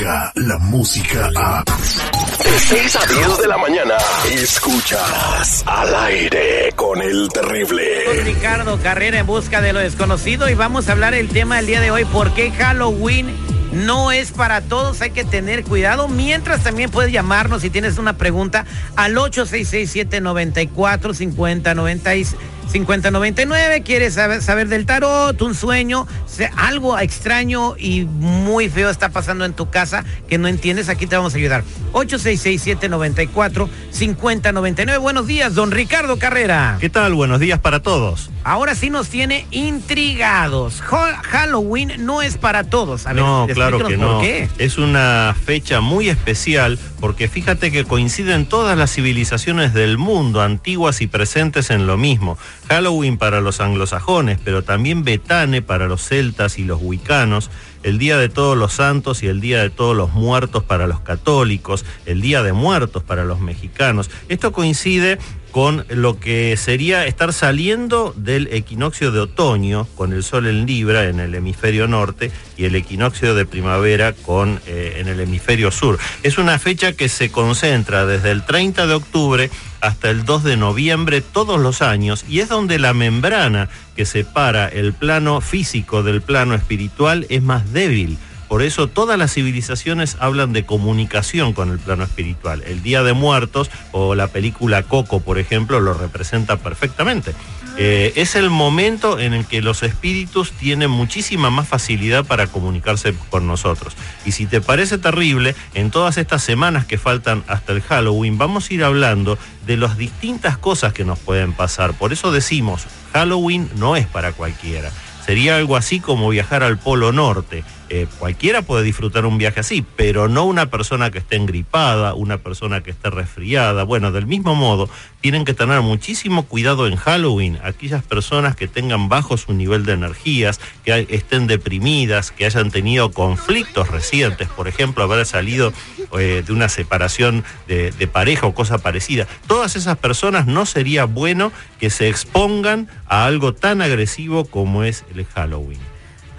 la música a... De 6 a 10 de la mañana, escuchas al aire con el terrible. Con Ricardo Carrera en busca de lo desconocido y vamos a hablar el tema del día de hoy, ¿por qué Halloween no es para todos? Hay que tener cuidado. Mientras también puedes llamarnos si tienes una pregunta al 866-794-5096. 5099, quieres saber, saber, del tarot, un sueño, algo extraño y muy feo está pasando en tu casa que no entiendes, aquí te vamos a ayudar. 866-794-5099. Buenos días, don Ricardo Carrera. ¿Qué tal? Buenos días para todos. Ahora sí nos tiene intrigados. Halloween no es para todos. A ver, no, claro que no. Qué. Es una fecha muy especial porque fíjate que coinciden todas las civilizaciones del mundo, antiguas y presentes en lo mismo. Halloween para los anglosajones, pero también Betane para los celtas y los wicanos, el Día de Todos los Santos y el Día de Todos los Muertos para los católicos, el Día de Muertos para los mexicanos. Esto coincide con lo que sería estar saliendo del equinoccio de otoño con el sol en Libra en el hemisferio norte y el equinoccio de primavera con, eh, en el hemisferio sur. Es una fecha que se concentra desde el 30 de octubre hasta el 2 de noviembre todos los años y es donde la membrana que separa el plano físico del plano espiritual es más débil. Por eso todas las civilizaciones hablan de comunicación con el plano espiritual. El Día de Muertos o la película Coco, por ejemplo, lo representa perfectamente. Eh, es el momento en el que los espíritus tienen muchísima más facilidad para comunicarse con nosotros. Y si te parece terrible, en todas estas semanas que faltan hasta el Halloween, vamos a ir hablando de las distintas cosas que nos pueden pasar. Por eso decimos, Halloween no es para cualquiera. Sería algo así como viajar al Polo Norte. Eh, cualquiera puede disfrutar un viaje así, pero no una persona que esté engripada, una persona que esté resfriada. Bueno, del mismo modo, tienen que tener muchísimo cuidado en Halloween. Aquellas personas que tengan bajo su nivel de energías, que estén deprimidas, que hayan tenido conflictos recientes, por ejemplo, haber salido eh, de una separación de, de pareja o cosa parecida. Todas esas personas no sería bueno que se expongan a algo tan agresivo como es el Halloween.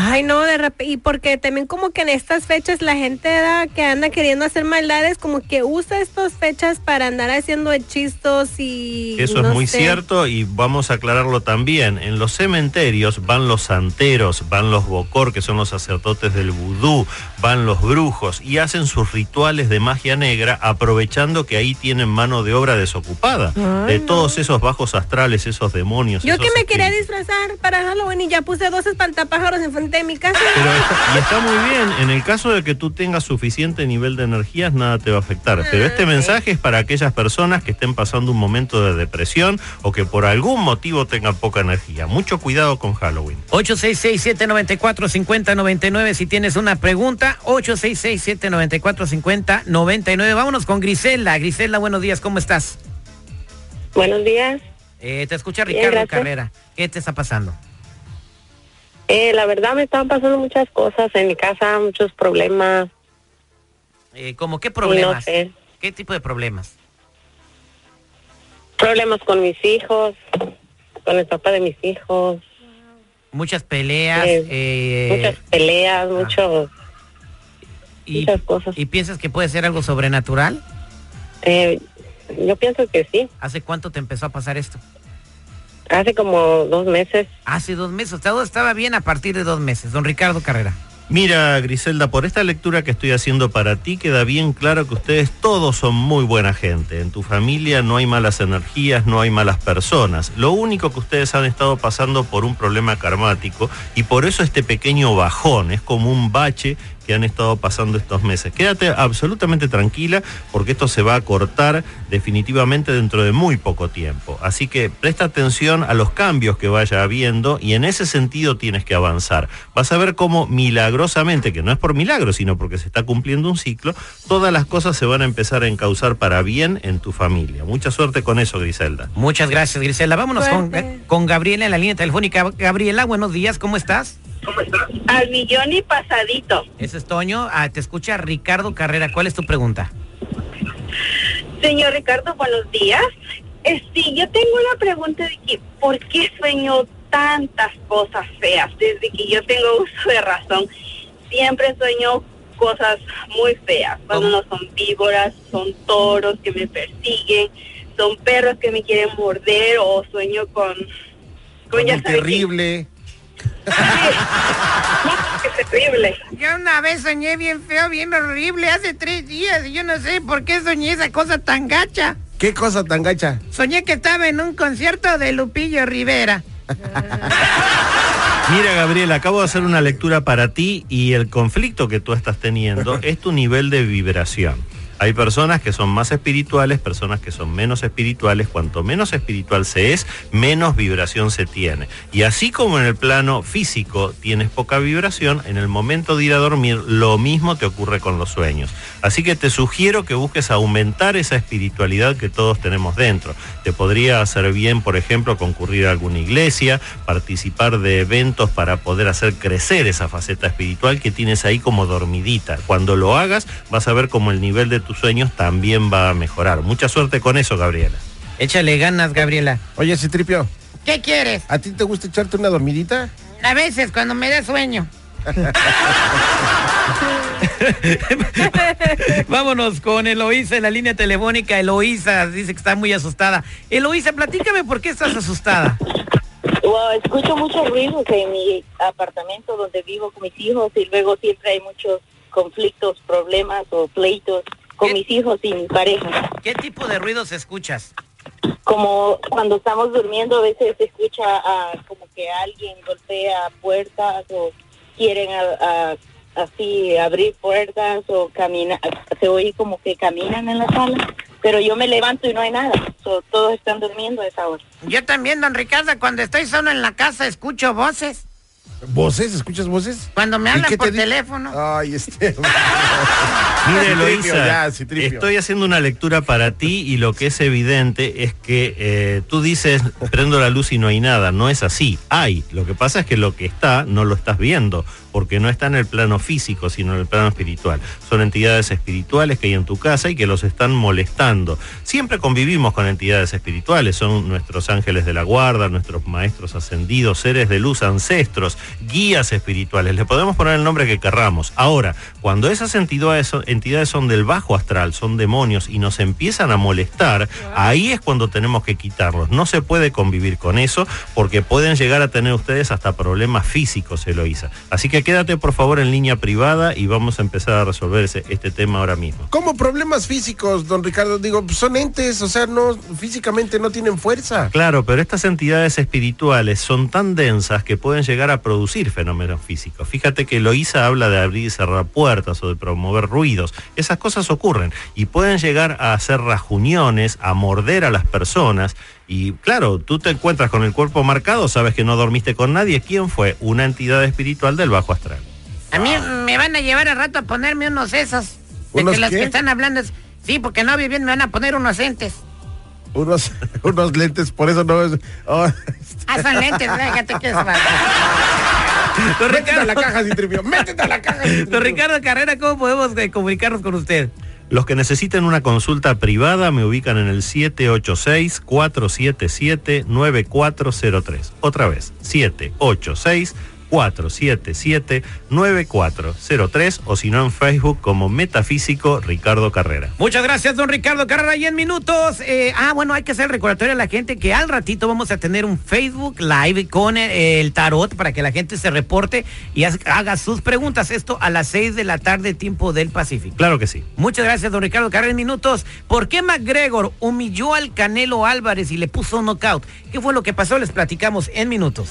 Ay, no, de repente, y porque también como que en estas fechas la gente que anda queriendo hacer maldades, como que usa estas fechas para andar haciendo hechizos y... Eso es muy cierto y vamos a aclararlo también. En los cementerios van los santeros, van los bocor, que son los sacerdotes del vudú, van los brujos y hacen sus rituales de magia negra aprovechando que ahí tienen mano de obra desocupada. de todos esos bajos astrales, esos demonios. Yo que me quería disfrazar para Halloween y ya puse dos espantapájaros en de mi casa. y está muy bien, en el caso de que tú tengas suficiente nivel de energías, nada te va a afectar. Pero este mensaje es para aquellas personas que estén pasando un momento de depresión o que por algún motivo tengan poca energía. Mucho cuidado con Halloween. 866-794-5099 si tienes una pregunta. 866-794-5099. Vámonos con Grisela. Grisela, buenos días, ¿cómo estás? Buenos días. Eh, te escucha Ricardo Carrera. ¿Qué te está pasando? Eh, la verdad me estaban pasando muchas cosas en mi casa, muchos problemas. Eh, ¿Cómo qué problemas? ¿Qué tipo de problemas? Problemas con mis hijos, con el papá de mis hijos. Muchas peleas. Eh, eh, muchas peleas, muchos, muchas cosas. ¿Y piensas que puede ser algo sobrenatural? yo pienso que sí. ¿Hace cuánto te empezó a pasar esto? Hace como dos meses. Hace dos meses. Todo estaba bien a partir de dos meses. Don Ricardo Carrera. Mira, Griselda, por esta lectura que estoy haciendo para ti queda bien claro que ustedes todos son muy buena gente. En tu familia no hay malas energías, no hay malas personas. Lo único que ustedes han estado pasando por un problema karmático y por eso este pequeño bajón es como un bache que han estado pasando estos meses. Quédate absolutamente tranquila porque esto se va a cortar definitivamente dentro de muy poco tiempo. Así que presta atención a los cambios que vaya habiendo y en ese sentido tienes que avanzar. Vas a ver cómo milagrosamente, que no es por milagro, sino porque se está cumpliendo un ciclo, todas las cosas se van a empezar a encauzar para bien en tu familia. Mucha suerte con eso, Griselda. Muchas gracias, Griselda. Vámonos con, con Gabriela en la línea telefónica. Gabriela, buenos días, ¿cómo estás? Al millón y pasadito. Ese es Toño. Ah, te escucha Ricardo Carrera. ¿Cuál es tu pregunta? Señor Ricardo, buenos días. Eh, sí, yo tengo una pregunta de que, ¿por qué sueño tantas cosas feas? Desde que yo tengo uso de razón, siempre sueño cosas muy feas. Cuando no son víboras, son toros que me persiguen, son perros que me quieren morder o sueño con... Con, ya terrible. Qué terrible. Yo una vez soñé bien feo, bien horrible, hace tres días, y yo no sé por qué soñé esa cosa tan gacha. ¿Qué cosa tan gacha? Soñé que estaba en un concierto de Lupillo Rivera. Mira, Gabriel, acabo de hacer una lectura para ti y el conflicto que tú estás teniendo es tu nivel de vibración. Hay personas que son más espirituales, personas que son menos espirituales. Cuanto menos espiritual se es, menos vibración se tiene. Y así como en el plano físico tienes poca vibración, en el momento de ir a dormir lo mismo te ocurre con los sueños. Así que te sugiero que busques aumentar esa espiritualidad que todos tenemos dentro. Te podría hacer bien, por ejemplo, concurrir a alguna iglesia, participar de eventos para poder hacer crecer esa faceta espiritual que tienes ahí como dormidita. Cuando lo hagas, vas a ver como el nivel de tus sueños también va a mejorar. Mucha suerte con eso, Gabriela. Échale ganas, Gabriela. Oye, Citripio. ¿Qué quieres? ¿A ti te gusta echarte una dormidita? A veces, cuando me da sueño. Vámonos con Eloísa en la línea telefónica. Eloísa dice que está muy asustada. Eloísa, platícame por qué estás asustada. escucho muchos ruidos en mi apartamento donde vivo con mis hijos y luego siempre hay muchos conflictos, problemas o pleitos con mis hijos y mi pareja. ¿Qué tipo de ruidos escuchas? Como cuando estamos durmiendo a veces se escucha como que alguien golpea puertas o quieren así abrir puertas o caminar, se oye como que caminan en la sala, pero yo me levanto y no hay nada, todos están durmiendo a esa hora. Yo también, don Ricardo, cuando estoy solo en la casa escucho voces. ¿Voces? ¿Escuchas voces? Cuando me hablan por teléfono. Ay, este. Mire, Eloisa, estoy haciendo una lectura para ti y lo que es evidente es que eh, tú dices, prendo la luz y no hay nada. No es así. Hay. Lo que pasa es que lo que está no lo estás viendo porque no está en el plano físico, sino en el plano espiritual. Son entidades espirituales que hay en tu casa y que los están molestando. Siempre convivimos con entidades espirituales, son nuestros ángeles de la guarda, nuestros maestros ascendidos, seres de luz, ancestros, guías espirituales. Le podemos poner el nombre que querramos. Ahora, cuando esas entidades son, entidades son del bajo astral, son demonios y nos empiezan a molestar, ahí es cuando tenemos que quitarlos. No se puede convivir con eso porque pueden llegar a tener ustedes hasta problemas físicos, Eloísa. Así que quédate por favor en línea privada y vamos a empezar a resolver este tema ahora mismo. ¿Cómo problemas físicos, don Ricardo? Digo, son entes, o sea, no físicamente no tienen fuerza. Claro, pero estas entidades espirituales son tan densas que pueden llegar a producir fenómenos físicos. Fíjate que Loísa habla de abrir y cerrar puertas o de promover ruidos. Esas cosas ocurren y pueden llegar a hacer rajuniones, a morder a las personas y claro, tú te encuentras con el cuerpo marcado, sabes que no dormiste con nadie. ¿Quién fue? Una entidad espiritual del bajo astral. A mí me van a llevar al rato a ponerme unos esos. De que los que están hablando es, sí, porque no bien me van a poner unos lentes. Unos, unos lentes, por eso no es. Oh, ah, son lentes, déjate que es Métete a la caja, Citripio. Métete a la caja. Don Ricardo Carrera, ¿cómo podemos eh, comunicarnos con usted? Los que necesiten una consulta privada me ubican en el 786-477-9403. Otra vez, 786 477-9403 o si no en Facebook como Metafísico Ricardo Carrera. Muchas gracias, don Ricardo Carrera. Y en minutos, eh, ah, bueno, hay que hacer recordatorio a la gente que al ratito vamos a tener un Facebook Live con el, tarot para que la gente se reporte y haga sus preguntas. Esto a las 6 de la tarde, tiempo del Pacífico. Claro que sí. Muchas gracias, don Ricardo Carrera. En minutos, ¿por qué McGregor humilló al Canelo Álvarez y le puso knockout? ¿Qué fue lo que pasó? Les platicamos en minutos.